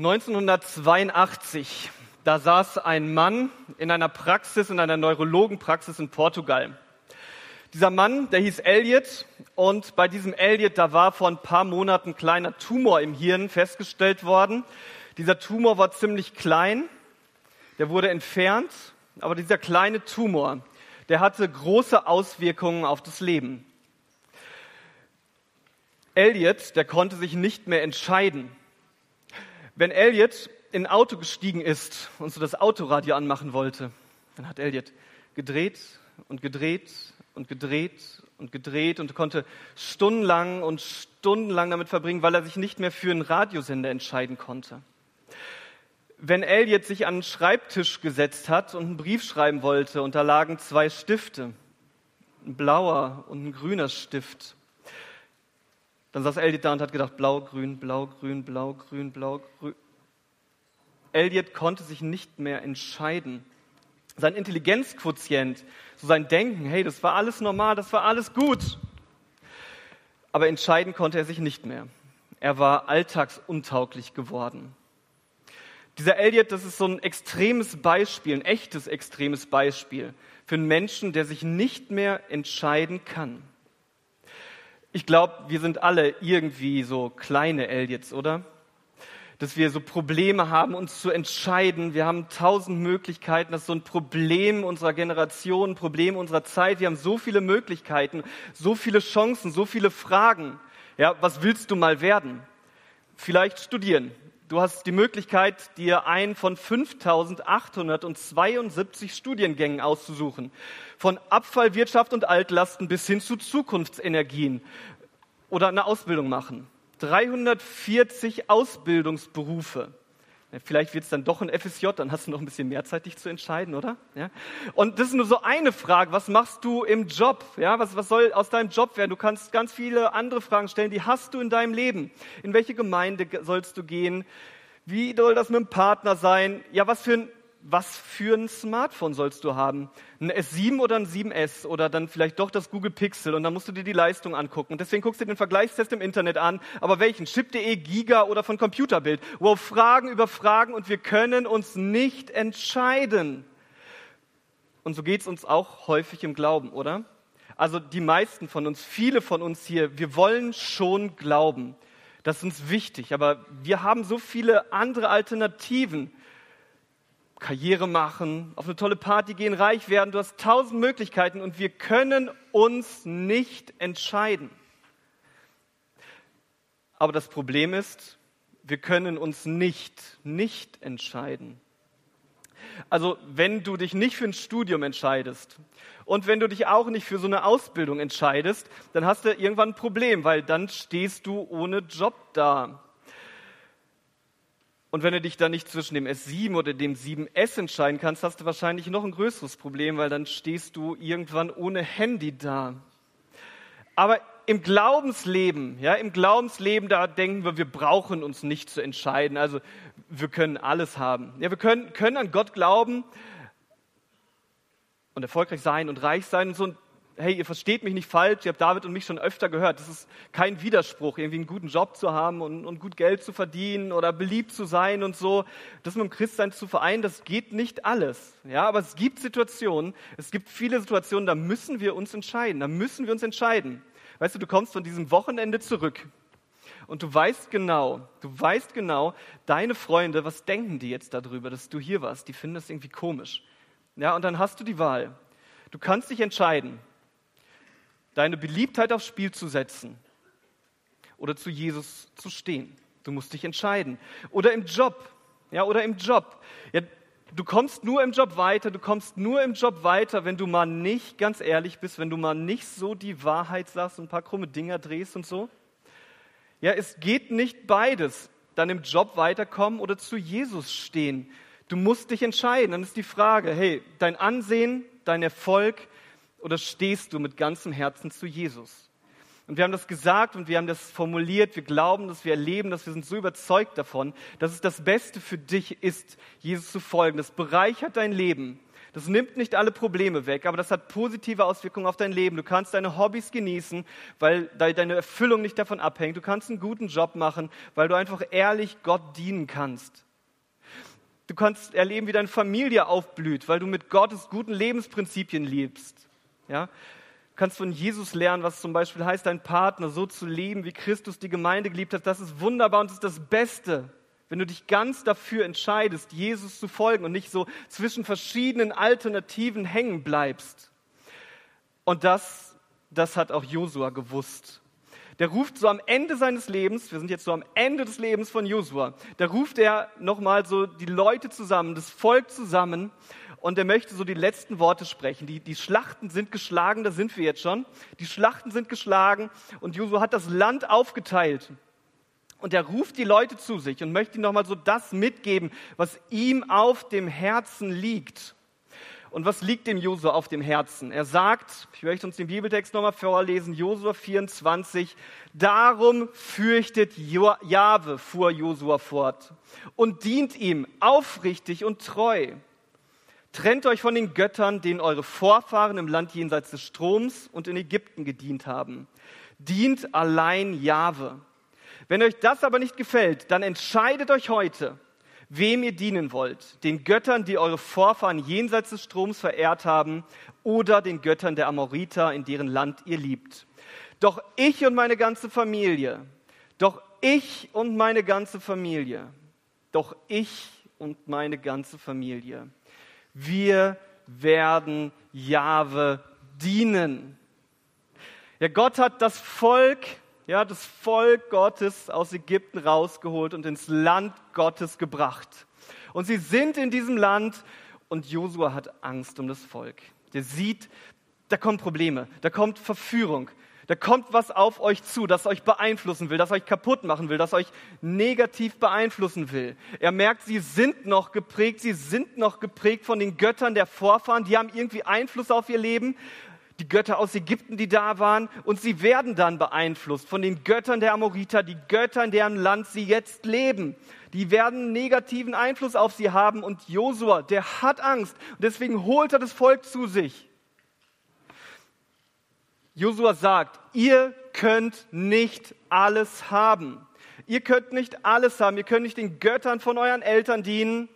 1982, da saß ein Mann in einer Praxis, in einer Neurologenpraxis in Portugal. Dieser Mann, der hieß Elliot und bei diesem Elliot, da war vor ein paar Monaten ein kleiner Tumor im Hirn festgestellt worden. Dieser Tumor war ziemlich klein, der wurde entfernt, aber dieser kleine Tumor, der hatte große Auswirkungen auf das Leben. Elliot, der konnte sich nicht mehr entscheiden. Wenn Elliot in ein Auto gestiegen ist und so das Autoradio anmachen wollte, dann hat Elliot gedreht und gedreht und gedreht und gedreht und konnte stundenlang und stundenlang damit verbringen, weil er sich nicht mehr für einen Radiosender entscheiden konnte. Wenn Elliot sich an einen Schreibtisch gesetzt hat und einen Brief schreiben wollte und da lagen zwei Stifte, ein blauer und ein grüner Stift, dann saß Elliot da und hat gedacht, blau, grün, blau, grün, blau, grün, blau, grün. Elliot konnte sich nicht mehr entscheiden. Sein Intelligenzquotient, so sein Denken, hey, das war alles normal, das war alles gut. Aber entscheiden konnte er sich nicht mehr. Er war alltagsuntauglich geworden. Dieser Elliot, das ist so ein extremes Beispiel, ein echtes extremes Beispiel für einen Menschen, der sich nicht mehr entscheiden kann. Ich glaube, wir sind alle irgendwie so kleine Eliots, oder? Dass wir so Probleme haben, uns zu entscheiden. Wir haben tausend Möglichkeiten. Das ist so ein Problem unserer Generation, ein Problem unserer Zeit. Wir haben so viele Möglichkeiten, so viele Chancen, so viele Fragen. Ja, was willst du mal werden? Vielleicht studieren. Du hast die Möglichkeit, dir einen von 5872 Studiengängen auszusuchen. Von Abfallwirtschaft und Altlasten bis hin zu Zukunftsenergien. Oder eine Ausbildung machen. 340 Ausbildungsberufe. Vielleicht wird es dann doch ein FSJ, dann hast du noch ein bisschen mehr Zeit, dich zu entscheiden, oder? Ja? Und das ist nur so eine Frage. Was machst du im Job? Ja, was, was soll aus deinem Job werden? Du kannst ganz viele andere Fragen stellen, die hast du in deinem Leben. In welche Gemeinde sollst du gehen? Wie soll das mit dem Partner sein? Ja, was für ein was für ein Smartphone sollst du haben? Ein S7 oder ein 7S oder dann vielleicht doch das Google Pixel und dann musst du dir die Leistung angucken. Und deswegen guckst du den Vergleichstest im Internet an. Aber welchen? Chip.de, Giga oder von Computerbild? Wow, Fragen über Fragen und wir können uns nicht entscheiden. Und so geht es uns auch häufig im Glauben, oder? Also die meisten von uns, viele von uns hier, wir wollen schon glauben. Das ist uns wichtig, aber wir haben so viele andere Alternativen. Karriere machen, auf eine tolle Party gehen, reich werden. Du hast tausend Möglichkeiten und wir können uns nicht entscheiden. Aber das Problem ist, wir können uns nicht, nicht entscheiden. Also wenn du dich nicht für ein Studium entscheidest und wenn du dich auch nicht für so eine Ausbildung entscheidest, dann hast du irgendwann ein Problem, weil dann stehst du ohne Job da. Und wenn du dich dann nicht zwischen dem S7 oder dem 7S entscheiden kannst, hast du wahrscheinlich noch ein größeres Problem, weil dann stehst du irgendwann ohne Handy da. Aber im Glaubensleben, ja, im Glaubensleben, da denken wir, wir brauchen uns nicht zu entscheiden. Also wir können alles haben. Ja, wir können, können an Gott glauben und erfolgreich sein und reich sein und so hey, ihr versteht mich nicht falsch, ihr habt David und mich schon öfter gehört. Das ist kein Widerspruch, irgendwie einen guten Job zu haben und, und gut Geld zu verdienen oder beliebt zu sein und so. Das mit dem Christsein zu vereinen, das geht nicht alles. Ja, aber es gibt Situationen, es gibt viele Situationen, da müssen wir uns entscheiden. Da müssen wir uns entscheiden. Weißt du, du kommst von diesem Wochenende zurück und du weißt genau, du weißt genau, deine Freunde, was denken die jetzt darüber, dass du hier warst? Die finden das irgendwie komisch. Ja, und dann hast du die Wahl. Du kannst dich entscheiden deine Beliebtheit aufs Spiel zu setzen oder zu Jesus zu stehen. Du musst dich entscheiden. Oder im Job. Ja, oder im Job. Ja, du kommst nur im Job weiter, du kommst nur im Job weiter, wenn du mal nicht ganz ehrlich bist, wenn du mal nicht so die Wahrheit sagst und ein paar krumme Dinger drehst und so. Ja, es geht nicht beides. Dann im Job weiterkommen oder zu Jesus stehen. Du musst dich entscheiden. Dann ist die Frage, hey, dein Ansehen, dein Erfolg, oder stehst du mit ganzem Herzen zu Jesus? Und wir haben das gesagt und wir haben das formuliert. Wir glauben, dass wir erleben, dass wir sind so überzeugt davon, dass es das Beste für dich ist, Jesus zu folgen. Das bereichert dein Leben. Das nimmt nicht alle Probleme weg, aber das hat positive Auswirkungen auf dein Leben. Du kannst deine Hobbys genießen, weil deine Erfüllung nicht davon abhängt. Du kannst einen guten Job machen, weil du einfach ehrlich Gott dienen kannst. Du kannst erleben, wie deine Familie aufblüht, weil du mit Gottes guten Lebensprinzipien lebst. Ja? Du kannst von Jesus lernen, was zum Beispiel heißt, deinen Partner so zu lieben, wie Christus die Gemeinde geliebt hat. Das ist wunderbar und das ist das Beste. Wenn du dich ganz dafür entscheidest, Jesus zu folgen und nicht so zwischen verschiedenen Alternativen hängen bleibst. Und das, das hat auch Josua gewusst. Der ruft so am Ende seines Lebens, wir sind jetzt so am Ende des Lebens von Josua, da ruft er nochmal so die Leute zusammen, das Volk zusammen und er möchte so die letzten Worte sprechen. Die, die Schlachten sind geschlagen, da sind wir jetzt schon. Die Schlachten sind geschlagen und Josua hat das Land aufgeteilt. Und er ruft die Leute zu sich und möchte ihnen nochmal so das mitgeben, was ihm auf dem Herzen liegt. Und was liegt dem Josua auf dem Herzen? Er sagt, ich möchte uns den Bibeltext nochmal vorlesen, Josua 24, darum fürchtet Jahwe, fuhr Josua fort, und dient ihm aufrichtig und treu. Trennt euch von den Göttern, denen eure Vorfahren im Land jenseits des Stroms und in Ägypten gedient haben. Dient allein Jahwe. Wenn euch das aber nicht gefällt, dann entscheidet euch heute, wem ihr dienen wollt. Den Göttern, die eure Vorfahren jenseits des Stroms verehrt haben, oder den Göttern der Amoriter, in deren Land ihr liebt. Doch ich und meine ganze Familie, doch ich und meine ganze Familie, doch ich und meine ganze Familie, wir werden Jahwe dienen. Ja, Gott hat das Volk ja, das Volk Gottes aus Ägypten rausgeholt und ins Land Gottes gebracht. Und sie sind in diesem Land und Josua hat Angst um das Volk. Der sieht, da kommen Probleme, da kommt Verführung, da kommt was auf euch zu, das euch beeinflussen will, das euch kaputt machen will, das euch negativ beeinflussen will. Er merkt, sie sind noch geprägt, sie sind noch geprägt von den Göttern der Vorfahren, die haben irgendwie Einfluss auf ihr Leben die Götter aus Ägypten, die da waren, und sie werden dann beeinflusst von den Göttern der Amoriter, die Götter, in deren Land sie jetzt leben. Die werden negativen Einfluss auf sie haben und Josua, der hat Angst und deswegen holt er das Volk zu sich. Josua sagt, ihr könnt nicht alles haben. Ihr könnt nicht alles haben. Ihr könnt nicht den Göttern von euren Eltern dienen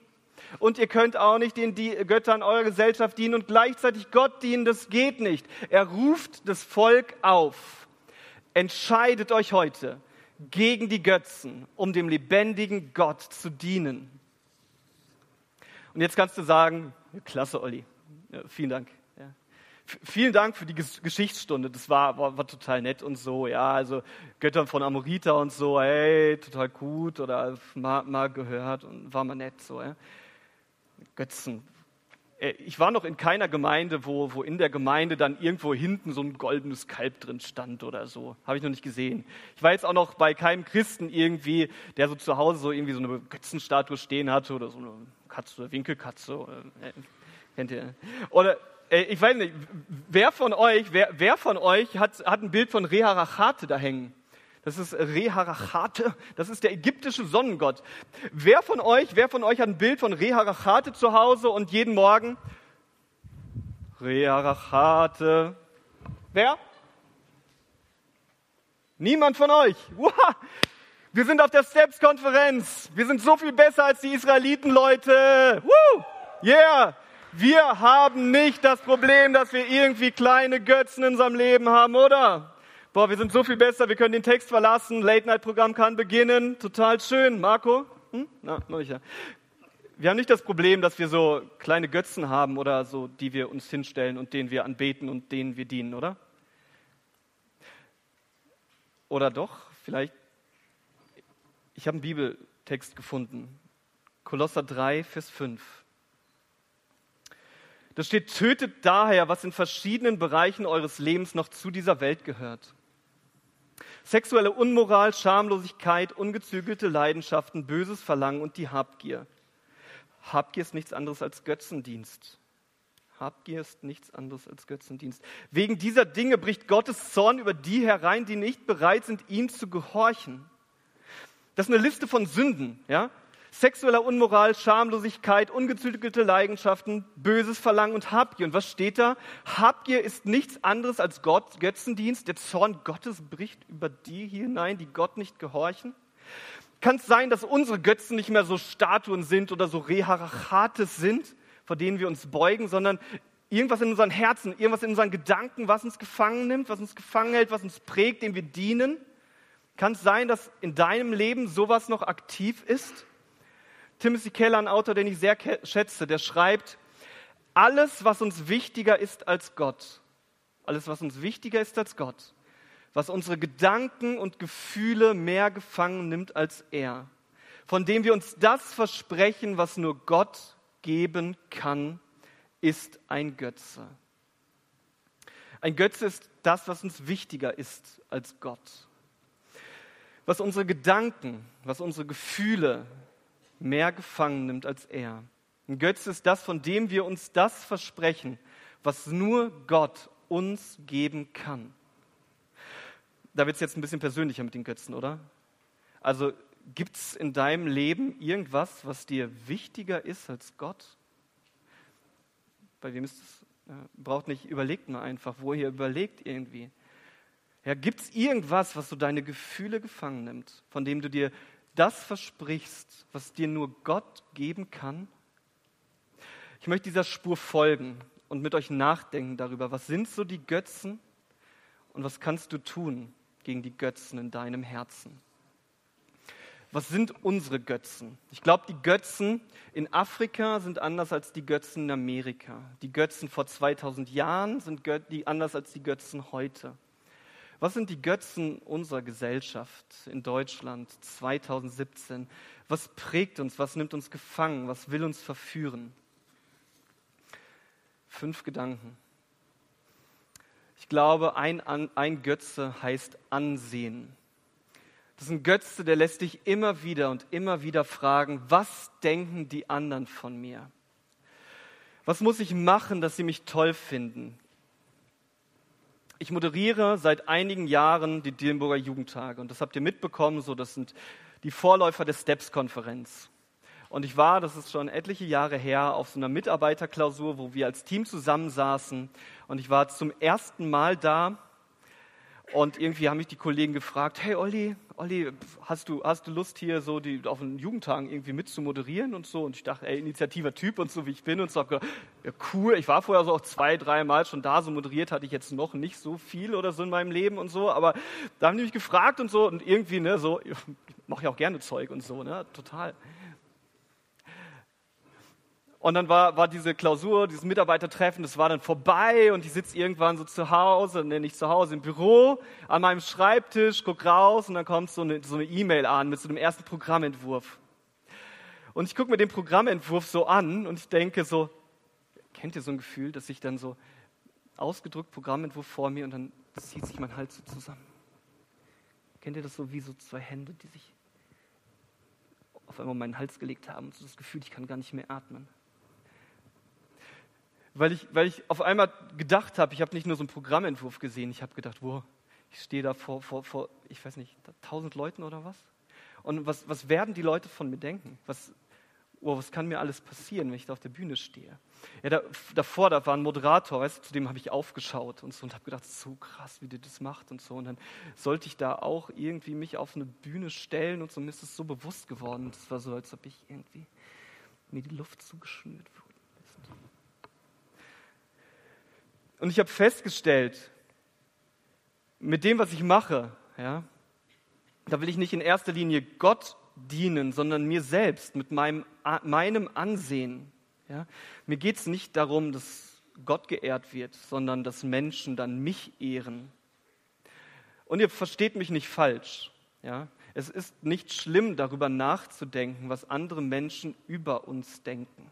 und ihr könnt auch nicht den Göttern eurer Gesellschaft dienen und gleichzeitig Gott dienen. Das geht nicht. Er ruft das Volk auf. Entscheidet euch heute gegen die Götzen, um dem lebendigen Gott zu dienen. Und jetzt kannst du sagen, klasse, Olli. Ja, vielen Dank. Vielen Dank für die Geschichtsstunde. Das war, war, war, total nett und so. Ja, also Göttern von Amorita und so, hey, total gut oder mal, mal gehört und war mal nett so. Ja. Götzen. Äh, ich war noch in keiner Gemeinde, wo, wo in der Gemeinde dann irgendwo hinten so ein goldenes Kalb drin stand oder so. Habe ich noch nicht gesehen. Ich war jetzt auch noch bei keinem Christen irgendwie, der so zu Hause so irgendwie so eine Götzenstatue stehen hatte oder so eine Katze oder Winkelkatze. Äh, kennt ihr? Oder ich weiß nicht, wer von euch, wer, wer von euch hat, hat ein Bild von Reharachate da hängen? Das ist Reharachate. Das ist der ägyptische Sonnengott. Wer von euch, wer von euch hat ein Bild von Reharachate zu Hause und jeden Morgen? Reharachate. Wer? Niemand von euch. Wow. Wir sind auf der Steps-Konferenz. Wir sind so viel besser als die Israeliten, Leute. Woo. Yeah. Wir haben nicht das Problem, dass wir irgendwie kleine Götzen in unserem Leben haben, oder? Boah, wir sind so viel besser, wir können den Text verlassen, Late-Night-Programm kann beginnen, total schön. Marco? Hm? Na, noch nicht. Ja. Wir haben nicht das Problem, dass wir so kleine Götzen haben oder so, die wir uns hinstellen und denen wir anbeten und denen wir dienen, oder? Oder doch? Vielleicht. Ich habe einen Bibeltext gefunden. Kolosser 3, Vers 5. Da steht, tötet daher, was in verschiedenen Bereichen eures Lebens noch zu dieser Welt gehört. Sexuelle Unmoral, Schamlosigkeit, ungezügelte Leidenschaften, böses Verlangen und die Habgier. Habgier ist nichts anderes als Götzendienst. Habgier ist nichts anderes als Götzendienst. Wegen dieser Dinge bricht Gottes Zorn über die herein, die nicht bereit sind, ihm zu gehorchen. Das ist eine Liste von Sünden, ja? Sexueller Unmoral, Schamlosigkeit, ungezügelte Leidenschaften, böses Verlangen und Habgier. Und was steht da? Habgier ist nichts anderes als Gott, Götzendienst. Der Zorn Gottes bricht über die hinein, die Gott nicht gehorchen. Kann es sein, dass unsere Götzen nicht mehr so Statuen sind oder so Reharachates sind, vor denen wir uns beugen, sondern irgendwas in unseren Herzen, irgendwas in unseren Gedanken, was uns gefangen nimmt, was uns gefangen hält, was uns prägt, dem wir dienen? Kann es sein, dass in deinem Leben sowas noch aktiv ist? Timothy Keller, ein Autor, den ich sehr schätze, der schreibt, alles, was uns wichtiger ist als Gott, alles, was uns wichtiger ist als Gott, was unsere Gedanken und Gefühle mehr gefangen nimmt als er, von dem wir uns das versprechen, was nur Gott geben kann, ist ein Götze. Ein Götze ist das, was uns wichtiger ist als Gott. Was unsere Gedanken, was unsere Gefühle mehr gefangen nimmt als er. Ein Götze ist das, von dem wir uns das versprechen, was nur Gott uns geben kann. Da wird es jetzt ein bisschen persönlicher mit den Götzen, oder? Also gibt es in deinem Leben irgendwas, was dir wichtiger ist als Gott? Bei wem ist es? Braucht nicht, überlegt nur einfach, wo ihr überlegt irgendwie. Ja, gibt es irgendwas, was so deine Gefühle gefangen nimmt, von dem du dir das versprichst, was dir nur Gott geben kann? Ich möchte dieser Spur folgen und mit euch nachdenken darüber, was sind so die Götzen und was kannst du tun gegen die Götzen in deinem Herzen? Was sind unsere Götzen? Ich glaube, die Götzen in Afrika sind anders als die Götzen in Amerika. Die Götzen vor 2000 Jahren sind anders als die Götzen heute. Was sind die Götzen unserer Gesellschaft in Deutschland 2017? Was prägt uns? Was nimmt uns gefangen? Was will uns verführen? Fünf Gedanken. Ich glaube, ein, ein Götze heißt Ansehen. Das ist ein Götze, der lässt dich immer wieder und immer wieder fragen, was denken die anderen von mir? Was muss ich machen, dass sie mich toll finden? Ich moderiere seit einigen Jahren die Dillenburger Jugendtage und das habt ihr mitbekommen, so das sind die Vorläufer der STEPS-Konferenz. Und ich war, das ist schon etliche Jahre her, auf so einer Mitarbeiterklausur, wo wir als Team zusammensaßen. Und ich war zum ersten Mal da und irgendwie haben mich die Kollegen gefragt, hey Olli, Olli, hast du, hast du Lust hier so die, auf den Jugendtagen irgendwie mit zu moderieren und so? Und ich dachte, ey, initiativer Typ und so wie ich bin und so, ja cool, ich war vorher so auch zwei, drei Mal schon da, so moderiert hatte ich jetzt noch nicht so viel oder so in meinem Leben und so, aber da haben die mich gefragt und so. Und irgendwie, ne, so, ich mache ja auch gerne Zeug und so, ne, total. Und dann war, war diese Klausur, dieses Mitarbeitertreffen, das war dann vorbei und ich sitze irgendwann so zu Hause, ne, nicht zu Hause, im Büro, an meinem Schreibtisch, guck raus und dann kommt so eine so E-Mail an mit so einem ersten Programmentwurf. Und ich gucke mir den Programmentwurf so an und ich denke so, kennt ihr so ein Gefühl, dass ich dann so ausgedrückt Programmentwurf vor mir und dann zieht sich mein Hals so zusammen. Kennt ihr das so wie so zwei Hände, die sich auf einmal meinen Hals gelegt haben und so das Gefühl, ich kann gar nicht mehr atmen weil ich, weil ich auf einmal gedacht habe, ich habe nicht nur so einen Programmentwurf gesehen, ich habe gedacht, wow, ich stehe da vor, vor, vor, ich weiß nicht, tausend Leuten oder was? Und was, was werden die Leute von mir denken? Was, oh, was kann mir alles passieren, wenn ich da auf der Bühne stehe? Ja, da, davor, da war ein Moderator, weißt du, zu dem habe ich aufgeschaut und so und habe gedacht, so krass, wie der das macht und so. Und dann sollte ich da auch irgendwie mich auf eine Bühne stellen und so, mir ist es so bewusst geworden. Das war so, als ob ich irgendwie mir die Luft zugeschnürt wurde. Und ich habe festgestellt, mit dem, was ich mache, ja, da will ich nicht in erster Linie Gott dienen, sondern mir selbst, mit meinem, meinem Ansehen. Ja. Mir geht es nicht darum, dass Gott geehrt wird, sondern dass Menschen dann mich ehren. Und ihr versteht mich nicht falsch. Ja. Es ist nicht schlimm, darüber nachzudenken, was andere Menschen über uns denken.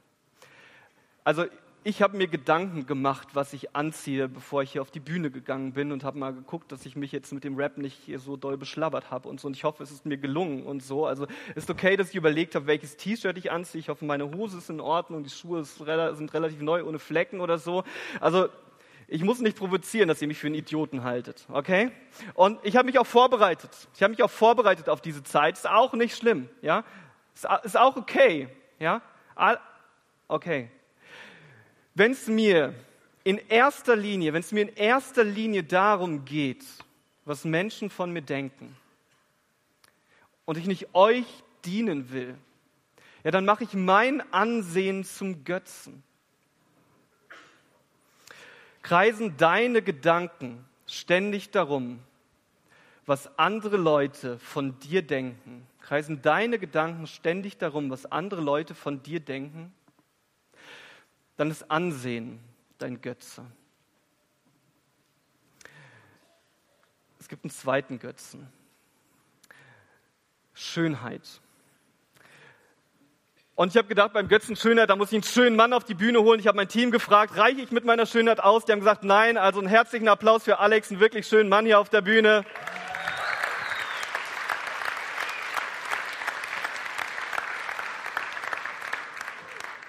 Also ich habe mir Gedanken gemacht, was ich anziehe, bevor ich hier auf die Bühne gegangen bin und habe mal geguckt, dass ich mich jetzt mit dem Rap nicht hier so doll beschlabbert habe und so. Und ich hoffe, es ist mir gelungen und so. Also ist okay, dass ich überlegt habe, welches T-Shirt ich anziehe. Ich hoffe, meine Hose ist in Ordnung, die Schuhe sind relativ neu, ohne Flecken oder so. Also ich muss nicht provozieren, dass ihr mich für einen Idioten haltet, okay? Und ich habe mich auch vorbereitet. Ich habe mich auch vorbereitet auf diese Zeit. Ist auch nicht schlimm, ja? Ist auch okay, ja? Okay. Wenn es mir in erster Linie, wenn es mir in erster Linie darum geht, was Menschen von mir denken, und ich nicht euch dienen will, ja, dann mache ich mein Ansehen zum Götzen. Kreisen deine Gedanken ständig darum, was andere Leute von dir denken? Kreisen deine Gedanken ständig darum, was andere Leute von dir denken? Dann ist Ansehen dein Götze. Es gibt einen zweiten Götzen. Schönheit. Und ich habe gedacht, beim Götzen Schönheit, da muss ich einen schönen Mann auf die Bühne holen. Ich habe mein Team gefragt, reiche ich mit meiner Schönheit aus? Die haben gesagt, nein. Also einen herzlichen Applaus für Alex, einen wirklich schönen Mann hier auf der Bühne.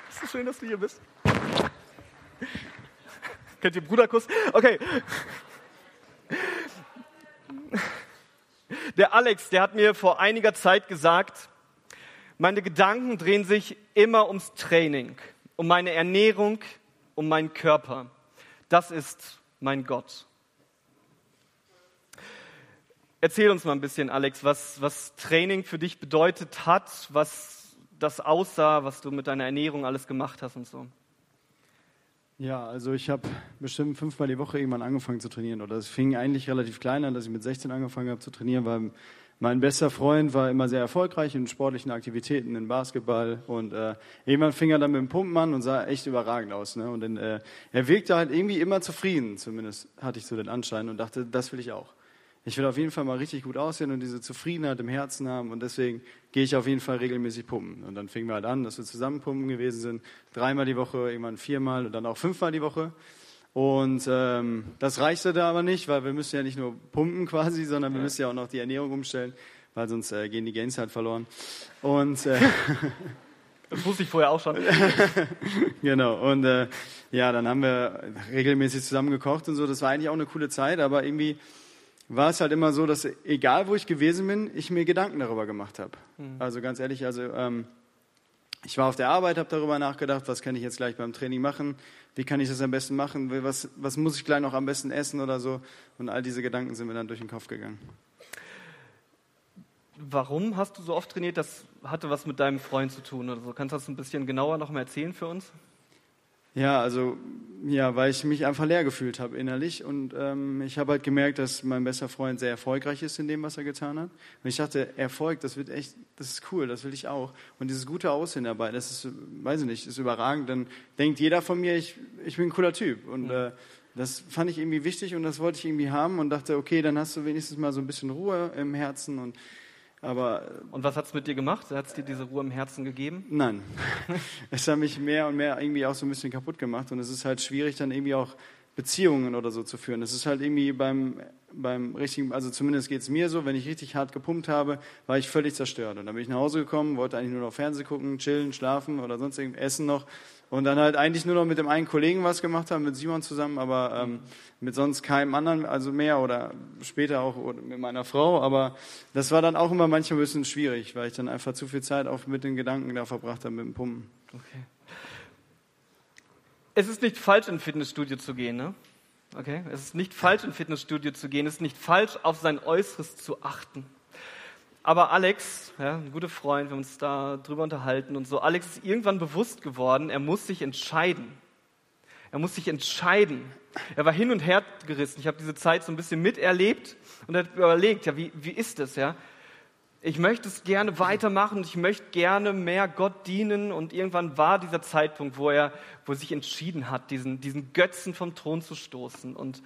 Ist so schön, dass du hier bist. Kennt ihr Bruderkuss? Okay. Der Alex, der hat mir vor einiger Zeit gesagt, meine Gedanken drehen sich immer ums Training, um meine Ernährung, um meinen Körper. Das ist mein Gott. Erzähl uns mal ein bisschen, Alex, was, was Training für dich bedeutet hat, was das aussah, was du mit deiner Ernährung alles gemacht hast und so. Ja, also ich habe bestimmt fünfmal die Woche irgendwann angefangen zu trainieren. Oder es fing eigentlich relativ klein an, dass ich mit 16 angefangen habe zu trainieren, weil mein bester Freund war immer sehr erfolgreich in sportlichen Aktivitäten, in Basketball. Und äh, irgendwann fing er dann mit dem Pumpen an und sah echt überragend aus. Ne? Und dann, äh, er wirkte halt irgendwie immer zufrieden, zumindest hatte ich so den Anschein und dachte, das will ich auch ich will auf jeden Fall mal richtig gut aussehen und diese Zufriedenheit im Herzen haben und deswegen gehe ich auf jeden Fall regelmäßig pumpen. Und dann fingen wir halt an, dass wir zusammen pumpen gewesen sind, dreimal die Woche, irgendwann viermal und dann auch fünfmal die Woche. Und ähm, das reichte da aber nicht, weil wir müssen ja nicht nur pumpen quasi, sondern wir müssen ja auch noch die Ernährung umstellen, weil sonst äh, gehen die Gains halt verloren. Und äh, das wusste ich vorher auch schon. genau. Und äh, ja, dann haben wir regelmäßig zusammen gekocht und so. Das war eigentlich auch eine coole Zeit, aber irgendwie war es halt immer so, dass egal wo ich gewesen bin, ich mir Gedanken darüber gemacht habe. Mhm. Also ganz ehrlich, also ähm, ich war auf der Arbeit, habe darüber nachgedacht, was kann ich jetzt gleich beim Training machen, wie kann ich das am besten machen, was, was muss ich gleich noch am besten essen oder so. Und all diese Gedanken sind mir dann durch den Kopf gegangen. Warum hast du so oft trainiert? Das hatte was mit deinem Freund zu tun oder so. Kannst du das ein bisschen genauer noch mal erzählen für uns? Ja, also ja, weil ich mich einfach leer gefühlt habe innerlich und ähm, ich habe halt gemerkt, dass mein bester Freund sehr erfolgreich ist in dem, was er getan hat. Und ich dachte, Erfolg, das wird echt, das ist cool, das will ich auch. Und dieses gute Aussehen dabei, das ist, weiß ich nicht, ist überragend. Dann denkt jeder von mir, ich, ich bin ein cooler Typ und äh, das fand ich irgendwie wichtig und das wollte ich irgendwie haben und dachte, okay, dann hast du wenigstens mal so ein bisschen Ruhe im Herzen und aber, und was hat es mit dir gemacht? Hat es dir diese Ruhe im Herzen gegeben? Nein. es hat mich mehr und mehr irgendwie auch so ein bisschen kaputt gemacht. Und es ist halt schwierig, dann irgendwie auch Beziehungen oder so zu führen. Es ist halt irgendwie beim, beim richtigen, also zumindest geht es mir so, wenn ich richtig hart gepumpt habe, war ich völlig zerstört. Und dann bin ich nach Hause gekommen, wollte eigentlich nur noch Fernsehen gucken, chillen, schlafen oder sonst irgendwas, essen noch. Und dann halt eigentlich nur noch mit dem einen Kollegen was gemacht haben, mit Simon zusammen, aber ähm, mit sonst keinem anderen, also mehr oder später auch mit meiner Frau. Aber das war dann auch immer manchmal ein bisschen schwierig, weil ich dann einfach zu viel Zeit auch mit den Gedanken da verbracht habe mit dem Pumpen. Okay. Es ist nicht falsch, in Fitnessstudio zu gehen, ne? Okay? Es ist nicht falsch, in Fitnessstudio zu gehen. Es ist nicht falsch, auf sein Äußeres zu achten. Aber Alex, ja, ein guter Freund, wir haben uns da drüber unterhalten und so, Alex ist irgendwann bewusst geworden, er muss sich entscheiden. Er muss sich entscheiden. Er war hin und her gerissen. Ich habe diese Zeit so ein bisschen miterlebt und hat überlegt, ja, wie, wie ist das, ja? Ich möchte es gerne weitermachen, ich möchte gerne mehr Gott dienen und irgendwann war dieser Zeitpunkt, wo er, wo er sich entschieden hat, diesen, diesen Götzen vom Thron zu stoßen und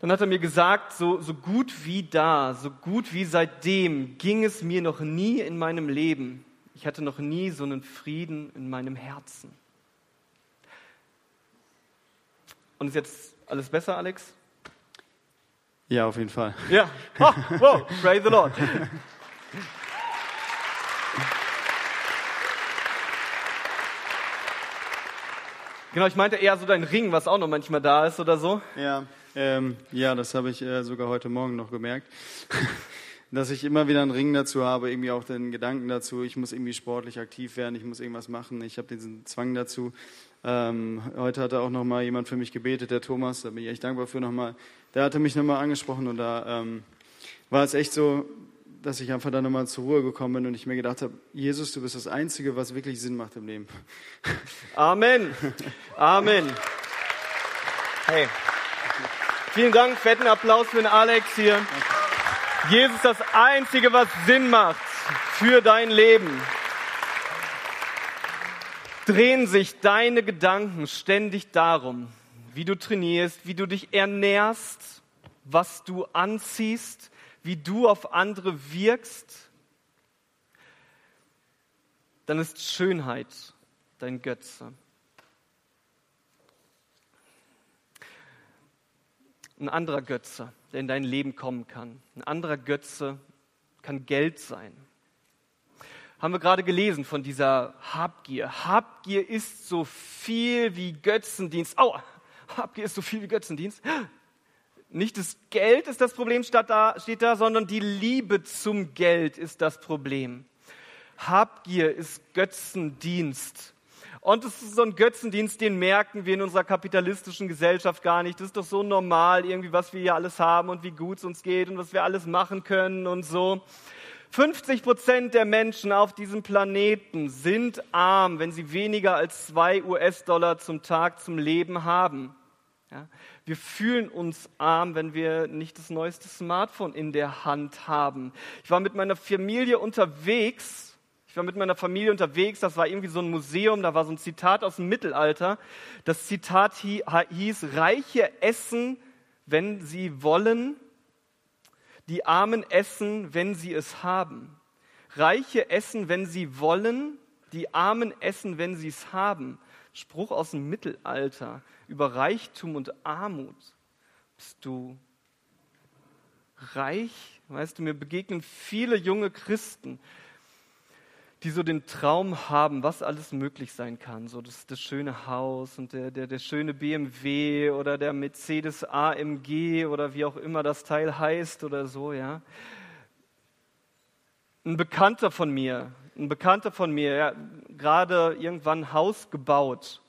dann hat er mir gesagt, so, so gut wie da, so gut wie seitdem ging es mir noch nie in meinem Leben. Ich hatte noch nie so einen Frieden in meinem Herzen. Und ist jetzt alles besser, Alex? Ja, auf jeden Fall. Ja. Oh, wow, praise the Lord. Genau, ich meinte eher so dein Ring, was auch noch manchmal da ist oder so. Ja. Ähm, ja, das habe ich äh, sogar heute Morgen noch gemerkt. dass ich immer wieder einen Ring dazu habe, irgendwie auch den Gedanken dazu, ich muss irgendwie sportlich aktiv werden, ich muss irgendwas machen, ich habe diesen Zwang dazu. Ähm, heute hatte auch nochmal jemand für mich gebetet, der Thomas, da bin ich echt dankbar für nochmal. Der hatte mich nochmal angesprochen und da ähm, war es echt so, dass ich einfach da nochmal zur Ruhe gekommen bin und ich mir gedacht habe, Jesus, du bist das Einzige, was wirklich Sinn macht im Leben. Amen. Amen. Hey. Vielen Dank, fetten Applaus für den Alex hier. Jesus das Einzige, was Sinn macht für dein Leben. Drehen sich deine Gedanken ständig darum, wie du trainierst, wie du dich ernährst, was du anziehst, wie du auf andere wirkst, dann ist Schönheit dein Götze. Ein anderer Götze, der in dein Leben kommen kann. Ein anderer Götze kann Geld sein. Haben wir gerade gelesen von dieser Habgier. Habgier ist so viel wie Götzendienst. Au, Habgier ist so viel wie Götzendienst. Nicht das Geld ist das Problem, steht da, steht da, sondern die Liebe zum Geld ist das Problem. Habgier ist Götzendienst. Und es ist so ein Götzendienst, den merken wir in unserer kapitalistischen Gesellschaft gar nicht. Das ist doch so normal, irgendwie, was wir hier alles haben und wie gut es uns geht und was wir alles machen können und so. 50 Prozent der Menschen auf diesem Planeten sind arm, wenn sie weniger als zwei US-Dollar zum Tag zum Leben haben. Ja? Wir fühlen uns arm, wenn wir nicht das neueste Smartphone in der Hand haben. Ich war mit meiner Familie unterwegs. Ich war mit meiner Familie unterwegs. Das war irgendwie so ein Museum. Da war so ein Zitat aus dem Mittelalter. Das Zitat hieß, Reiche essen, wenn sie wollen. Die Armen essen, wenn sie es haben. Reiche essen, wenn sie wollen. Die Armen essen, wenn sie es haben. Spruch aus dem Mittelalter über Reichtum und Armut. Bist du reich? Weißt du, mir begegnen viele junge Christen, die so den Traum haben, was alles möglich sein kann. So das, das schöne Haus und der, der, der schöne BMW oder der Mercedes AMG oder wie auch immer das Teil heißt oder so, ja. Ein Bekannter von mir, ein Bekannter von mir, ja, gerade irgendwann ein Haus gebaut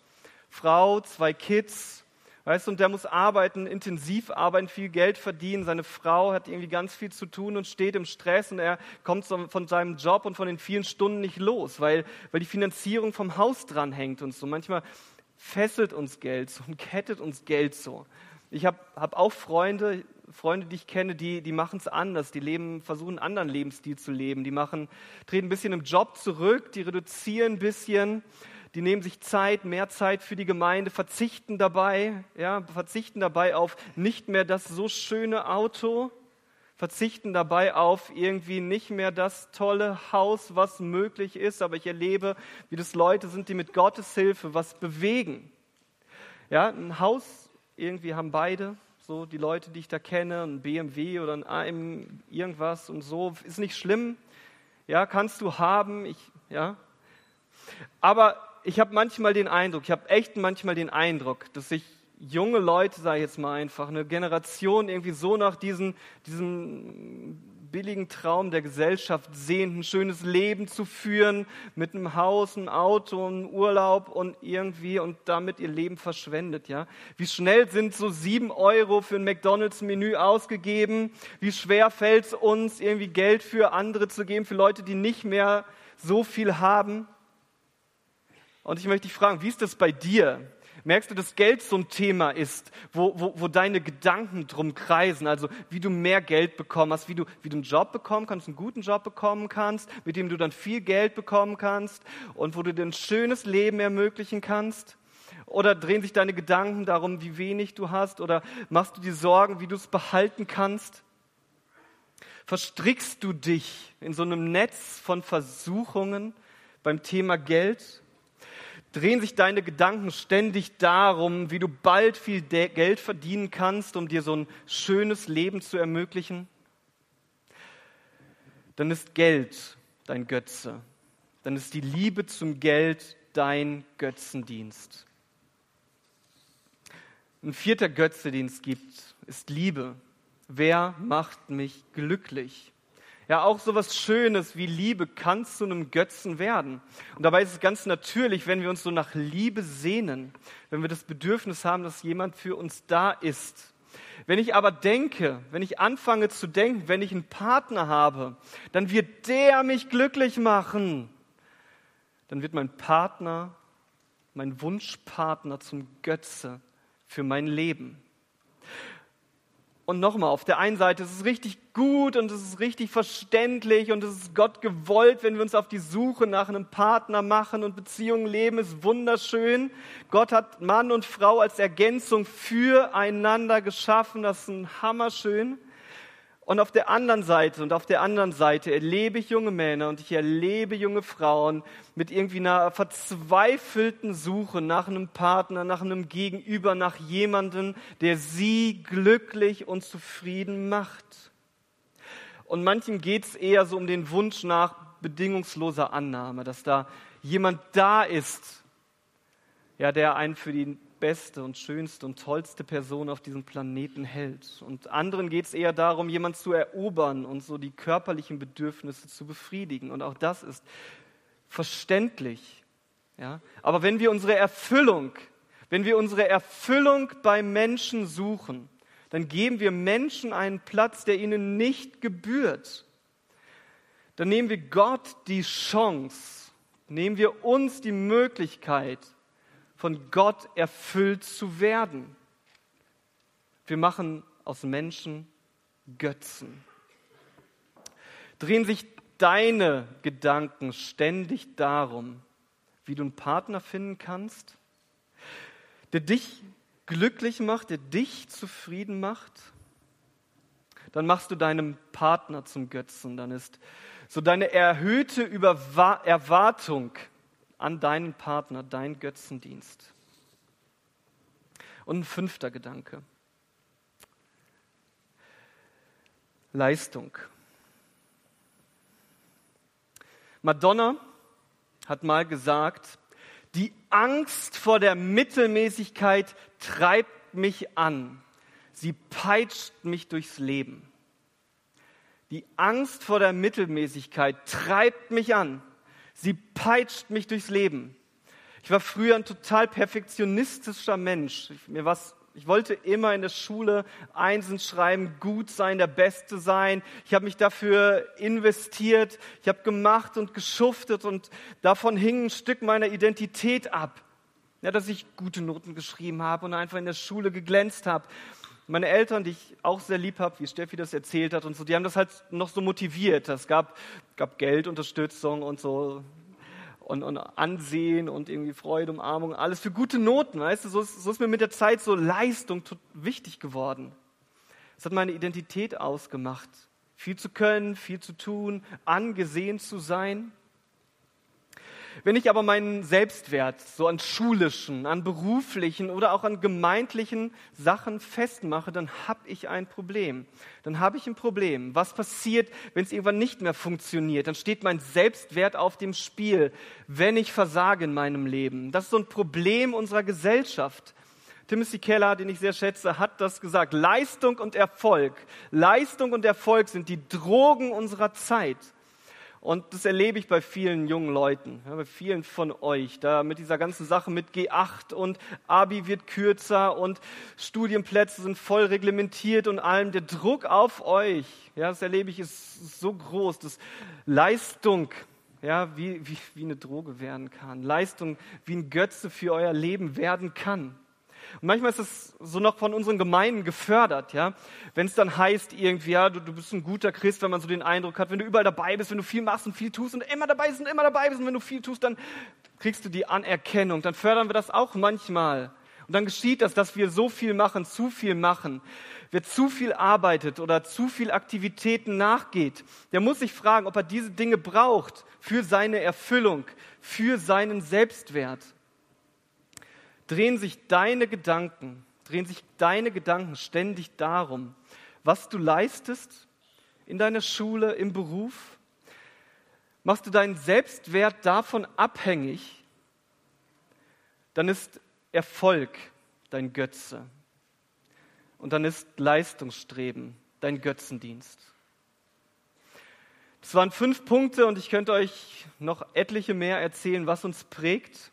Frau, zwei Kids, weißt du, und der muss arbeiten, intensiv arbeiten, viel Geld verdienen. Seine Frau hat irgendwie ganz viel zu tun und steht im Stress und er kommt von seinem Job und von den vielen Stunden nicht los, weil, weil die Finanzierung vom Haus dranhängt und so. Manchmal fesselt uns Geld so und kettet uns Geld so. Ich habe hab auch Freunde, Freunde, die ich kenne, die, die machen es anders. Die leben, versuchen einen anderen Lebensstil zu leben. Die machen, treten ein bisschen im Job zurück, die reduzieren ein bisschen die nehmen sich Zeit, mehr Zeit für die Gemeinde, verzichten dabei, ja, verzichten dabei auf nicht mehr das so schöne Auto, verzichten dabei auf irgendwie nicht mehr das tolle Haus, was möglich ist, aber ich erlebe, wie das Leute sind, die mit Gottes Hilfe was bewegen. Ja, ein Haus irgendwie haben beide, so die Leute, die ich da kenne, ein BMW oder ein AM irgendwas und so, ist nicht schlimm. Ja, kannst du haben, ich, ja. Aber ich habe manchmal den Eindruck, ich habe echt manchmal den Eindruck, dass sich junge Leute, sage ich jetzt mal einfach, eine Generation irgendwie so nach diesen, diesem billigen Traum der Gesellschaft sehnt, ein schönes Leben zu führen, mit einem Haus, einem Auto, einem Urlaub und irgendwie und damit ihr Leben verschwendet, ja. Wie schnell sind so sieben Euro für ein McDonalds-Menü ausgegeben? Wie schwer fällt es uns, irgendwie Geld für andere zu geben, für Leute, die nicht mehr so viel haben? Und ich möchte dich fragen, wie ist das bei dir? Merkst du, dass Geld so ein Thema ist, wo, wo, wo deine Gedanken drum kreisen? Also wie du mehr Geld bekommen hast, wie du, wie du einen Job bekommen kannst, einen guten Job bekommen kannst, mit dem du dann viel Geld bekommen kannst und wo du dir ein schönes Leben ermöglichen kannst? Oder drehen sich deine Gedanken darum, wie wenig du hast? Oder machst du dir Sorgen, wie du es behalten kannst? Verstrickst du dich in so einem Netz von Versuchungen beim Thema Geld? Drehen sich deine Gedanken ständig darum, wie du bald viel Geld verdienen kannst, um dir so ein schönes Leben zu ermöglichen? Dann ist Geld dein Götze. Dann ist die Liebe zum Geld dein Götzendienst. Ein vierter Götze, den es gibt, ist Liebe. Wer macht mich glücklich? Ja, auch sowas Schönes wie Liebe kann zu einem Götzen werden. Und dabei ist es ganz natürlich, wenn wir uns so nach Liebe sehnen, wenn wir das Bedürfnis haben, dass jemand für uns da ist. Wenn ich aber denke, wenn ich anfange zu denken, wenn ich einen Partner habe, dann wird der mich glücklich machen. Dann wird mein Partner, mein Wunschpartner zum Götze für mein Leben. Und nochmal, auf der einen Seite ist es richtig gut und es ist richtig verständlich und es ist Gott gewollt, wenn wir uns auf die Suche nach einem Partner machen und Beziehungen leben, ist wunderschön. Gott hat Mann und Frau als Ergänzung füreinander geschaffen, das ist ein Hammerschön. Und auf der anderen Seite und auf der anderen Seite erlebe ich junge Männer und ich erlebe junge Frauen mit irgendwie einer verzweifelten Suche nach einem Partner, nach einem Gegenüber, nach jemandem, der sie glücklich und zufrieden macht. Und manchen geht es eher so um den Wunsch nach bedingungsloser Annahme, dass da jemand da ist, ja, der einen für die beste und schönste und tollste Person auf diesem Planeten hält. Und anderen geht es eher darum, jemand zu erobern und so die körperlichen Bedürfnisse zu befriedigen. Und auch das ist verständlich. Ja? Aber wenn wir unsere Erfüllung, wenn wir unsere Erfüllung bei Menschen suchen, dann geben wir Menschen einen Platz, der ihnen nicht gebührt. Dann nehmen wir Gott die Chance, nehmen wir uns die Möglichkeit, von Gott erfüllt zu werden. Wir machen aus Menschen Götzen. Drehen sich deine Gedanken ständig darum, wie du einen Partner finden kannst, der dich glücklich macht, der dich zufrieden macht? Dann machst du deinem Partner zum Götzen. Dann ist so deine erhöhte Erwartung an deinen Partner, dein Götzendienst. Und ein fünfter Gedanke. Leistung. Madonna hat mal gesagt, die Angst vor der Mittelmäßigkeit treibt mich an. Sie peitscht mich durchs Leben. Die Angst vor der Mittelmäßigkeit treibt mich an. Sie peitscht mich durchs Leben. Ich war früher ein total perfektionistischer Mensch. Ich, mir was, ich wollte immer in der Schule Einsen schreiben, gut sein, der Beste sein. Ich habe mich dafür investiert. Ich habe gemacht und geschuftet und davon hing ein Stück meiner Identität ab. Ja, dass ich gute Noten geschrieben habe und einfach in der Schule geglänzt habe. Meine Eltern, die ich auch sehr lieb habe, wie Steffi das erzählt hat und so, die haben das halt noch so motiviert. Es gab, gab Geldunterstützung und so und, und Ansehen und irgendwie Freude, Umarmung, alles für gute Noten, weißt du, so ist, so ist mir mit der Zeit so Leistung wichtig geworden. Es hat meine Identität ausgemacht. Viel zu können, viel zu tun, angesehen zu sein. Wenn ich aber meinen Selbstwert so an schulischen, an beruflichen oder auch an gemeindlichen Sachen festmache, dann habe ich ein Problem. Dann habe ich ein Problem. Was passiert, wenn es irgendwann nicht mehr funktioniert? Dann steht mein Selbstwert auf dem Spiel, wenn ich versage in meinem Leben. Das ist so ein Problem unserer Gesellschaft. Timothy Keller, den ich sehr schätze, hat das gesagt. Leistung und Erfolg. Leistung und Erfolg sind die Drogen unserer Zeit. Und das erlebe ich bei vielen jungen Leuten, bei vielen von euch, da mit dieser ganzen Sache mit G8 und Abi wird kürzer und Studienplätze sind voll reglementiert und allem. Der Druck auf euch, ja, das erlebe ich, ist so groß, dass Leistung, ja, wie, wie, wie eine Droge werden kann. Leistung wie ein Götze für euer Leben werden kann. Und manchmal ist es so noch von unseren Gemeinden gefördert, ja. Wenn es dann heißt irgendwie, ja, du, du bist ein guter Christ, wenn man so den Eindruck hat, wenn du überall dabei bist, wenn du viel machst und viel tust und immer dabei bist und immer dabei bist und wenn du viel tust, dann kriegst du die Anerkennung. Dann fördern wir das auch manchmal. Und dann geschieht das, dass wir so viel machen, zu viel machen. Wer zu viel arbeitet oder zu viel Aktivitäten nachgeht, der muss sich fragen, ob er diese Dinge braucht für seine Erfüllung, für seinen Selbstwert drehen sich deine Gedanken, drehen sich deine Gedanken ständig darum, was du leistest in deiner Schule, im Beruf? Machst du deinen Selbstwert davon abhängig? Dann ist Erfolg dein Götze. Und dann ist Leistungsstreben dein Götzendienst. Es waren fünf Punkte und ich könnte euch noch etliche mehr erzählen, was uns prägt.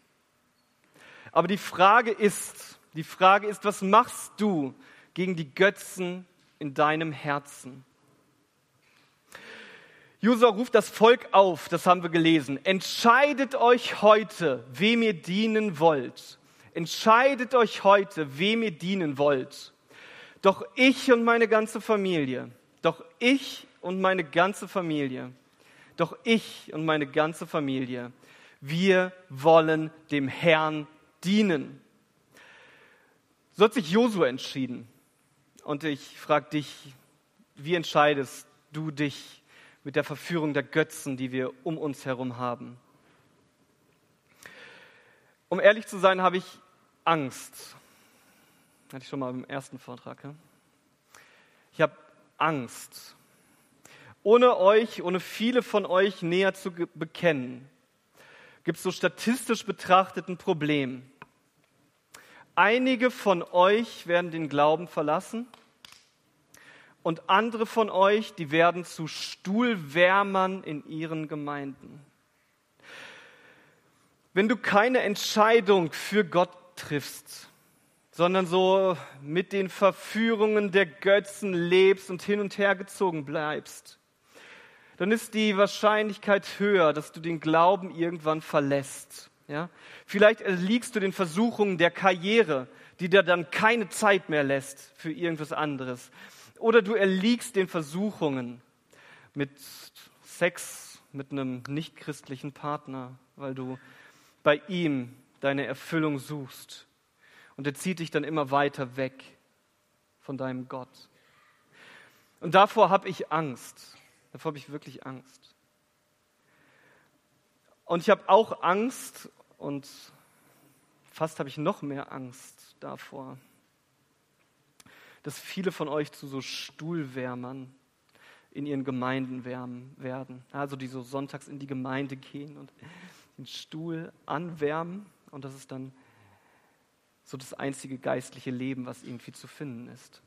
Aber die Frage ist, die Frage ist, was machst du gegen die Götzen in deinem Herzen? Josua ruft das Volk auf, das haben wir gelesen. Entscheidet euch heute, wem ihr dienen wollt. Entscheidet euch heute, wem ihr dienen wollt. Doch ich und meine ganze Familie, doch ich und meine ganze Familie, doch ich und meine ganze Familie, wir wollen dem Herrn dienen. So hat sich Josua entschieden. Und ich frage dich, wie entscheidest du dich mit der Verführung der Götzen, die wir um uns herum haben? Um ehrlich zu sein, habe ich Angst. Hatte ich schon mal im ersten Vortrag. Ja? Ich habe Angst. Ohne euch, ohne viele von euch näher zu bekennen, gibt es so statistisch betrachtet ein Problem. Einige von euch werden den Glauben verlassen und andere von euch, die werden zu Stuhlwärmern in ihren Gemeinden. Wenn du keine Entscheidung für Gott triffst, sondern so mit den Verführungen der Götzen lebst und hin und her gezogen bleibst, dann ist die Wahrscheinlichkeit höher, dass du den Glauben irgendwann verlässt. Ja? Vielleicht erliegst du den Versuchungen der Karriere, die dir dann keine Zeit mehr lässt für irgendwas anderes. Oder du erliegst den Versuchungen mit Sex mit einem nichtchristlichen Partner, weil du bei ihm deine Erfüllung suchst. Und er zieht dich dann immer weiter weg von deinem Gott. Und davor habe ich Angst. Davor habe ich wirklich Angst. Und ich habe auch Angst und fast habe ich noch mehr Angst davor, dass viele von euch zu so Stuhlwärmern in ihren Gemeinden werden. Also die so sonntags in die Gemeinde gehen und den Stuhl anwärmen und das ist dann so das einzige geistliche Leben, was irgendwie zu finden ist.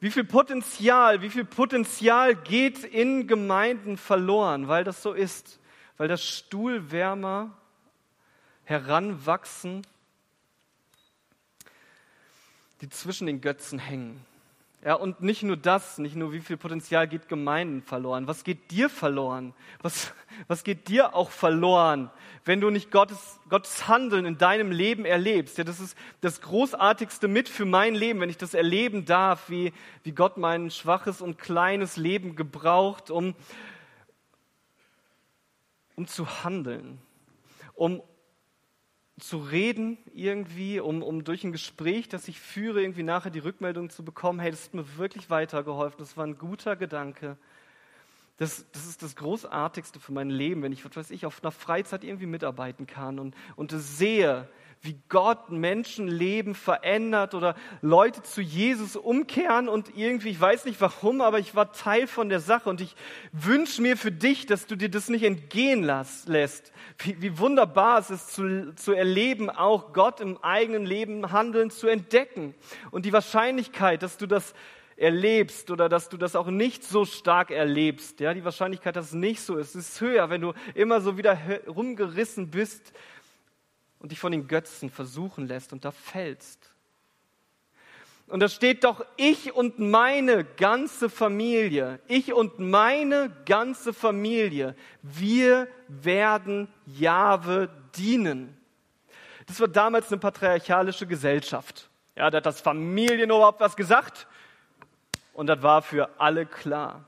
Wie viel Potenzial, wie viel Potenzial geht in Gemeinden verloren, weil das so ist, weil das Stuhlwärmer heranwachsen, die zwischen den Götzen hängen. Ja, und nicht nur das, nicht nur wie viel Potenzial geht Gemeinden verloren. Was geht dir verloren? Was, was geht dir auch verloren, wenn du nicht Gottes, Gottes Handeln in deinem Leben erlebst? Ja, das ist das Großartigste mit für mein Leben, wenn ich das erleben darf, wie, wie Gott mein schwaches und kleines Leben gebraucht, um, um zu handeln, um, zu reden irgendwie, um, um durch ein Gespräch, das ich führe, irgendwie nachher die Rückmeldung zu bekommen, hey, das hat mir wirklich weitergeholfen, das war ein guter Gedanke. Das, das ist das Großartigste für mein Leben, wenn ich, was weiß ich, auf einer Freizeit irgendwie mitarbeiten kann und, und sehe, wie Gott Menschenleben verändert oder Leute zu Jesus umkehren und irgendwie, ich weiß nicht warum, aber ich war Teil von der Sache und ich wünsche mir für dich, dass du dir das nicht entgehen lässt. Wie, wie wunderbar es ist zu, zu erleben, auch Gott im eigenen Leben handeln zu entdecken und die Wahrscheinlichkeit, dass du das erlebst oder dass du das auch nicht so stark erlebst. Ja, die Wahrscheinlichkeit, dass es nicht so ist, ist höher, wenn du immer so wieder rumgerissen bist und dich von den Götzen versuchen lässt und da fällst. Und da steht doch, ich und meine ganze Familie, ich und meine ganze Familie, wir werden Jahwe dienen. Das war damals eine patriarchalische Gesellschaft. Ja, da hat das Familienoberhaupt was gesagt und das war für alle klar.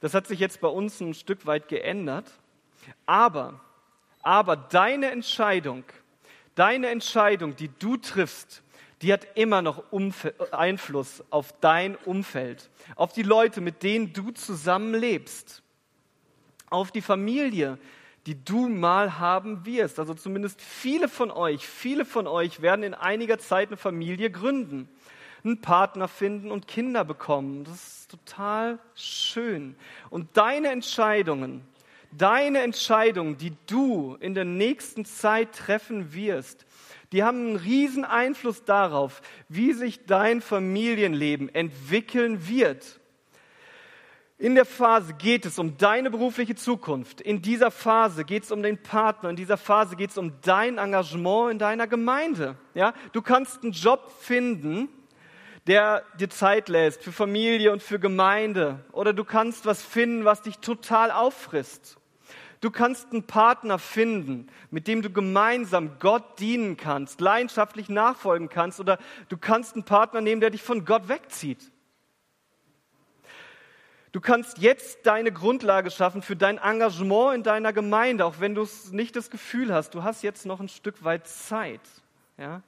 Das hat sich jetzt bei uns ein Stück weit geändert, aber aber deine Entscheidung, deine Entscheidung, die du triffst, die hat immer noch Umf Einfluss auf dein Umfeld, auf die Leute, mit denen du zusammenlebst, auf die Familie, die du mal haben wirst. Also zumindest viele von euch, viele von euch werden in einiger Zeit eine Familie gründen, einen Partner finden und Kinder bekommen. Das ist total schön. Und deine Entscheidungen, Deine Entscheidungen, die du in der nächsten Zeit treffen wirst, die haben einen riesen Einfluss darauf, wie sich dein Familienleben entwickeln wird. In der Phase geht es um deine berufliche Zukunft. In dieser Phase geht es um den Partner. In dieser Phase geht es um dein Engagement in deiner Gemeinde. Ja, du kannst einen Job finden, der dir Zeit lässt für Familie und für Gemeinde. Oder du kannst was finden, was dich total auffrisst. Du kannst einen Partner finden, mit dem du gemeinsam Gott dienen kannst, leidenschaftlich nachfolgen kannst. Oder du kannst einen Partner nehmen, der dich von Gott wegzieht. Du kannst jetzt deine Grundlage schaffen für dein Engagement in deiner Gemeinde, auch wenn du nicht das Gefühl hast, du hast jetzt noch ein Stück weit Zeit. Ja?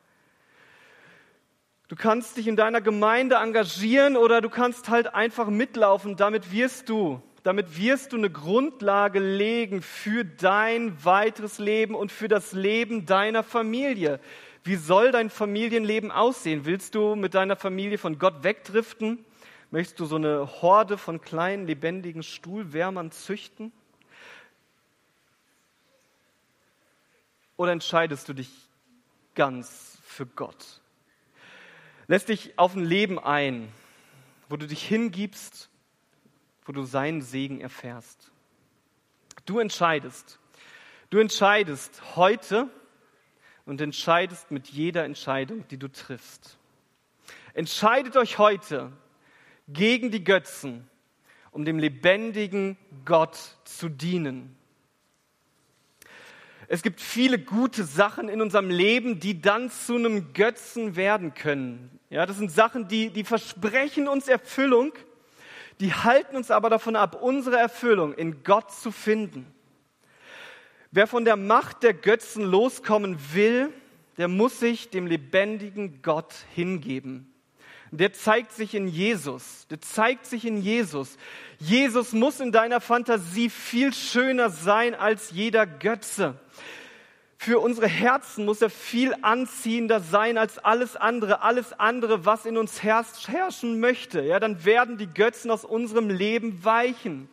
Du kannst dich in deiner Gemeinde engagieren oder du kannst halt einfach mitlaufen. Damit wirst du, damit wirst du eine Grundlage legen für dein weiteres Leben und für das Leben deiner Familie. Wie soll dein Familienleben aussehen? Willst du mit deiner Familie von Gott wegdriften? Möchtest du so eine Horde von kleinen, lebendigen Stuhlwärmern züchten? Oder entscheidest du dich ganz für Gott? Lässt dich auf ein Leben ein, wo du dich hingibst, wo du seinen Segen erfährst? Du entscheidest. Du entscheidest heute und entscheidest mit jeder Entscheidung, die du triffst. Entscheidet euch heute, gegen die Götzen, um dem lebendigen Gott zu dienen. Es gibt viele gute Sachen in unserem Leben, die dann zu einem Götzen werden können. Ja, das sind Sachen, die, die versprechen uns Erfüllung, die halten uns aber davon ab, unsere Erfüllung in Gott zu finden. Wer von der Macht der Götzen loskommen will, der muss sich dem lebendigen Gott hingeben der zeigt sich in Jesus. Der zeigt sich in Jesus. Jesus muss in deiner Fantasie viel schöner sein als jeder Götze. Für unsere Herzen muss er viel anziehender sein als alles andere, alles andere, was in uns herrschen möchte. Ja, dann werden die Götzen aus unserem Leben weichen.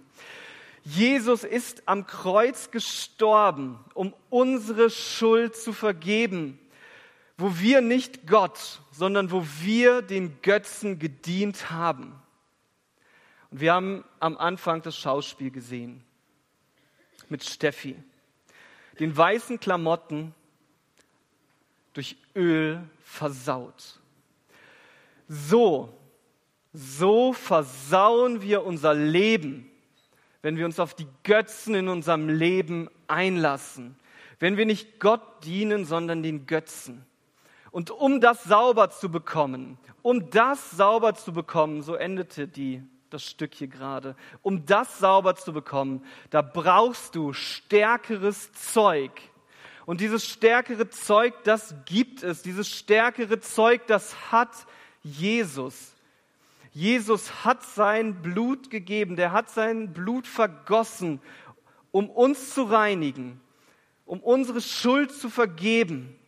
Jesus ist am Kreuz gestorben, um unsere Schuld zu vergeben wo wir nicht Gott, sondern wo wir den Götzen gedient haben. Und wir haben am Anfang das Schauspiel gesehen mit Steffi. Den weißen Klamotten durch Öl versaut. So, so versauen wir unser Leben, wenn wir uns auf die Götzen in unserem Leben einlassen. Wenn wir nicht Gott dienen, sondern den Götzen. Und um das sauber zu bekommen, um das sauber zu bekommen, so endete die, das Stück hier gerade, um das sauber zu bekommen, da brauchst du stärkeres Zeug. Und dieses stärkere Zeug, das gibt es. Dieses stärkere Zeug, das hat Jesus. Jesus hat sein Blut gegeben, der hat sein Blut vergossen, um uns zu reinigen, um unsere Schuld zu vergeben.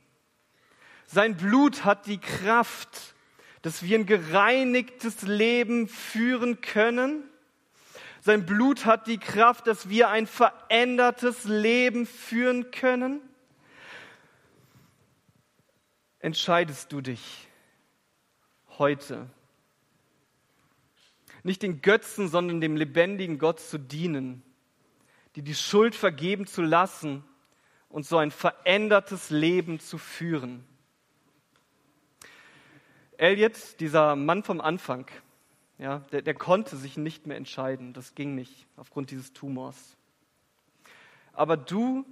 Sein Blut hat die Kraft, dass wir ein gereinigtes Leben führen können. Sein Blut hat die Kraft, dass wir ein verändertes Leben führen können. Entscheidest du dich heute, nicht den Götzen, sondern dem lebendigen Gott zu dienen, die die Schuld vergeben zu lassen und so ein verändertes Leben zu führen. Elliot, dieser Mann vom Anfang, ja, der, der konnte sich nicht mehr entscheiden. Das ging nicht aufgrund dieses Tumors. Aber du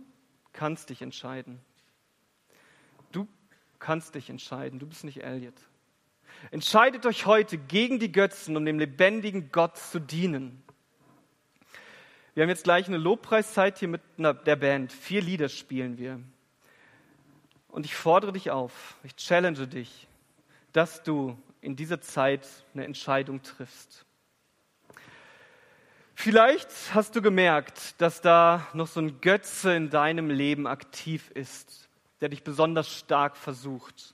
kannst dich entscheiden. Du kannst dich entscheiden. Du bist nicht Elliot. Entscheidet euch heute gegen die Götzen, um dem lebendigen Gott zu dienen. Wir haben jetzt gleich eine Lobpreiszeit hier mit der Band. Vier Lieder spielen wir. Und ich fordere dich auf, ich challenge dich, dass du in dieser Zeit eine Entscheidung triffst. Vielleicht hast du gemerkt, dass da noch so ein Götze in deinem Leben aktiv ist, der dich besonders stark versucht.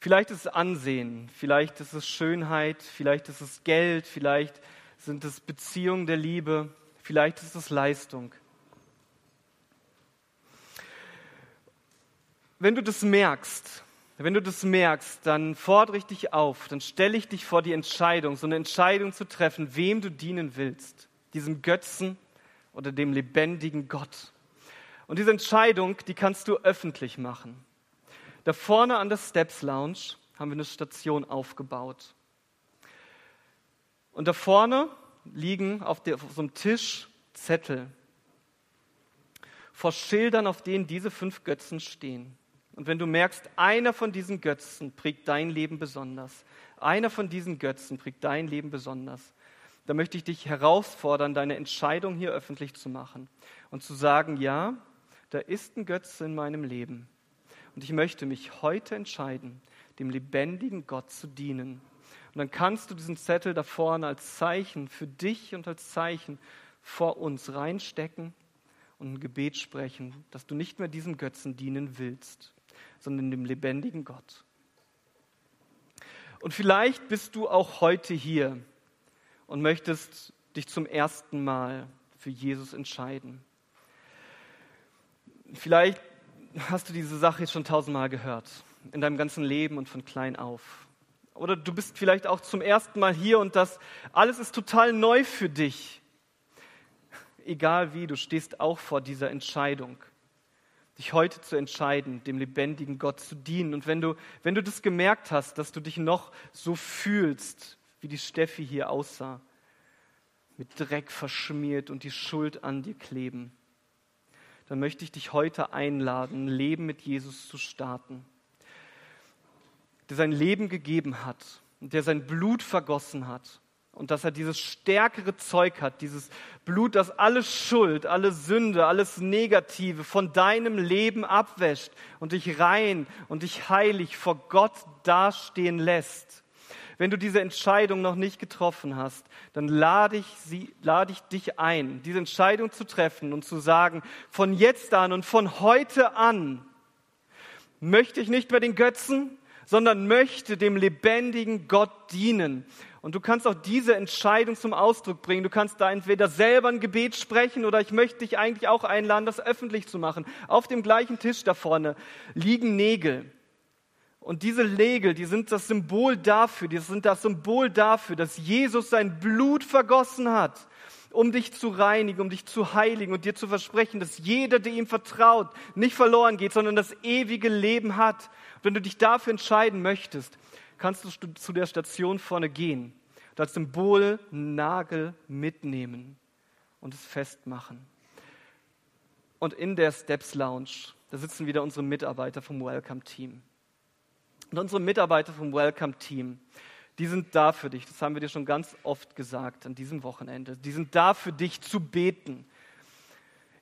Vielleicht ist es Ansehen, vielleicht ist es Schönheit, vielleicht ist es Geld, vielleicht sind es Beziehungen der Liebe, vielleicht ist es Leistung. Wenn du das merkst, Wenn du das merkst, dann fordere ich dich auf, dann stelle ich dich vor die Entscheidung, so eine Entscheidung zu treffen, wem du dienen willst. Diesem Götzen oder dem lebendigen Gott. Und diese Entscheidung, die kannst du öffentlich machen. Da vorne an der Steps Lounge haben wir eine Station aufgebaut. Und da vorne liegen auf, der, auf so einem Tisch Zettel vor Schildern, auf denen diese fünf Götzen stehen. Und wenn du merkst, einer von diesen Götzen prägt dein Leben besonders, einer von diesen Götzen prägt dein Leben besonders, dann möchte ich dich herausfordern, deine Entscheidung hier öffentlich zu machen und zu sagen, ja, da ist ein Götze in meinem Leben. Und ich möchte mich heute entscheiden, dem lebendigen Gott zu dienen. Und dann kannst du diesen Zettel da vorne als Zeichen für dich und als Zeichen vor uns reinstecken und ein Gebet sprechen, dass du nicht mehr diesem Götzen dienen willst, sondern dem lebendigen Gott. Und vielleicht bist du auch heute hier und möchtest dich zum ersten Mal für Jesus entscheiden. Vielleicht hast du diese Sache jetzt schon tausendmal gehört, in deinem ganzen Leben und von klein auf. Oder du bist vielleicht auch zum ersten Mal hier und das alles ist total neu für dich. Egal wie, du stehst auch vor dieser Entscheidung, dich heute zu entscheiden, dem lebendigen Gott zu dienen. Und wenn du, wenn du das gemerkt hast, dass du dich noch so fühlst, wie die Steffi hier aussah, mit Dreck verschmiert und die Schuld an dir kleben, dann möchte ich dich heute einladen, ein Leben mit Jesus zu starten, der sein Leben gegeben hat und der sein Blut vergossen hat und dass er dieses stärkere Zeug hat, dieses Blut, das alle Schuld, alle Sünde, alles Negative von deinem Leben abwäscht und dich rein und dich heilig vor Gott dastehen lässt. Wenn du diese Entscheidung noch nicht getroffen hast, dann lade ich, sie, lade ich dich ein, diese Entscheidung zu treffen und zu sagen, von jetzt an und von heute an möchte ich nicht mehr den Götzen, sondern möchte dem lebendigen Gott dienen. Und du kannst auch diese Entscheidung zum Ausdruck bringen. Du kannst da entweder selber ein Gebet sprechen oder ich möchte dich eigentlich auch einladen, das öffentlich zu machen. Auf dem gleichen Tisch da vorne liegen Nägel. Und diese Nägel, die sind das Symbol dafür, die sind das Symbol dafür, dass Jesus sein Blut vergossen hat, um dich zu reinigen, um dich zu heiligen und dir zu versprechen, dass jeder, der ihm vertraut, nicht verloren geht, sondern das ewige Leben hat. Und wenn du dich dafür entscheiden möchtest, kannst du zu der Station vorne gehen und als Symbol einen Nagel mitnehmen und es festmachen. Und in der Steps Lounge, da sitzen wieder unsere Mitarbeiter vom Welcome Team. Und unsere Mitarbeiter vom Welcome Team, die sind da für dich. Das haben wir dir schon ganz oft gesagt an diesem Wochenende. Die sind da für dich zu beten.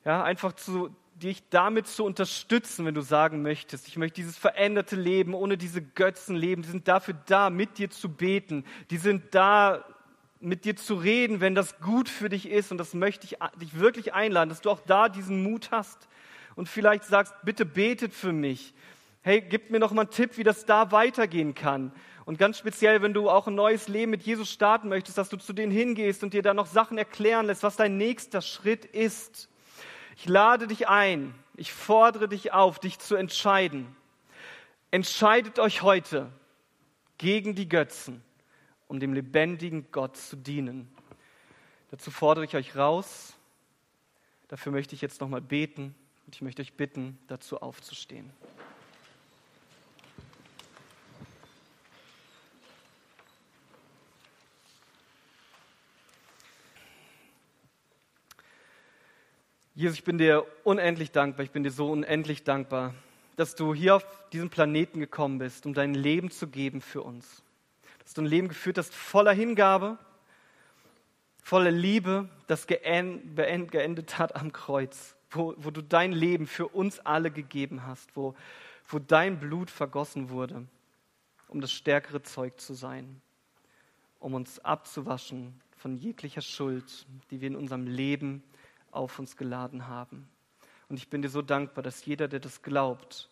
Ja, einfach zu, dich damit zu unterstützen, wenn du sagen möchtest, ich möchte dieses veränderte Leben ohne diese Götzen leben. Die sind dafür da, mit dir zu beten. Die sind da, mit dir zu reden, wenn das gut für dich ist. Und das möchte ich dich wirklich einladen, dass du auch da diesen Mut hast. Und vielleicht sagst, bitte betet für mich hey, gib mir noch mal einen Tipp, wie das da weitergehen kann. Und ganz speziell, wenn du auch ein neues Leben mit Jesus starten möchtest, dass du zu denen hingehst und dir da noch Sachen erklären lässt, was dein nächster Schritt ist. Ich lade dich ein, ich fordere dich auf, dich zu entscheiden. Entscheidet euch heute gegen die Götzen, um dem lebendigen Gott zu dienen. Dazu fordere ich euch raus. Dafür möchte ich jetzt nochmal beten und ich möchte euch bitten, dazu aufzustehen. Jesus, ich bin dir unendlich dankbar, ich bin dir so unendlich dankbar, dass du hier auf diesen Planeten gekommen bist, um dein Leben zu geben für uns. Dass du ein Leben geführt hast voller Hingabe, voller Liebe, das geendet hat am Kreuz, wo, wo du dein Leben für uns alle gegeben hast, wo, wo dein Blut vergossen wurde, um das stärkere Zeug zu sein, um uns abzuwaschen von jeglicher Schuld, die wir in unserem Leben auf uns geladen haben. Und ich bin dir so dankbar, dass jeder, der das glaubt,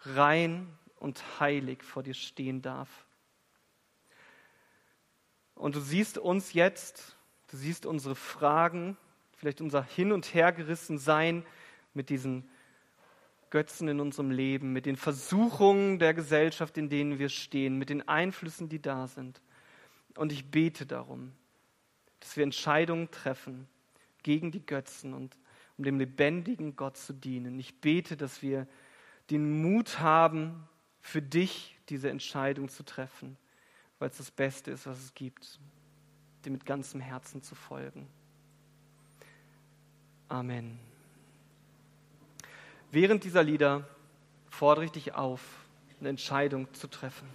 rein und heilig vor dir stehen darf. Und du siehst uns jetzt, du siehst unsere Fragen, vielleicht unser Hin- und Hergerissen sein mit diesen Götzen in unserem Leben, mit den Versuchungen der Gesellschaft, in denen wir stehen, mit den Einflüssen, die da sind. Und ich bete darum, dass wir Entscheidungen treffen gegen die Götzen und um dem lebendigen Gott zu dienen. Ich bete, dass wir den Mut haben, für dich diese Entscheidung zu treffen, weil es das Beste ist, was es gibt, dir mit ganzem Herzen zu folgen. Amen. Während dieser Lieder fordere ich dich auf, eine Entscheidung zu treffen.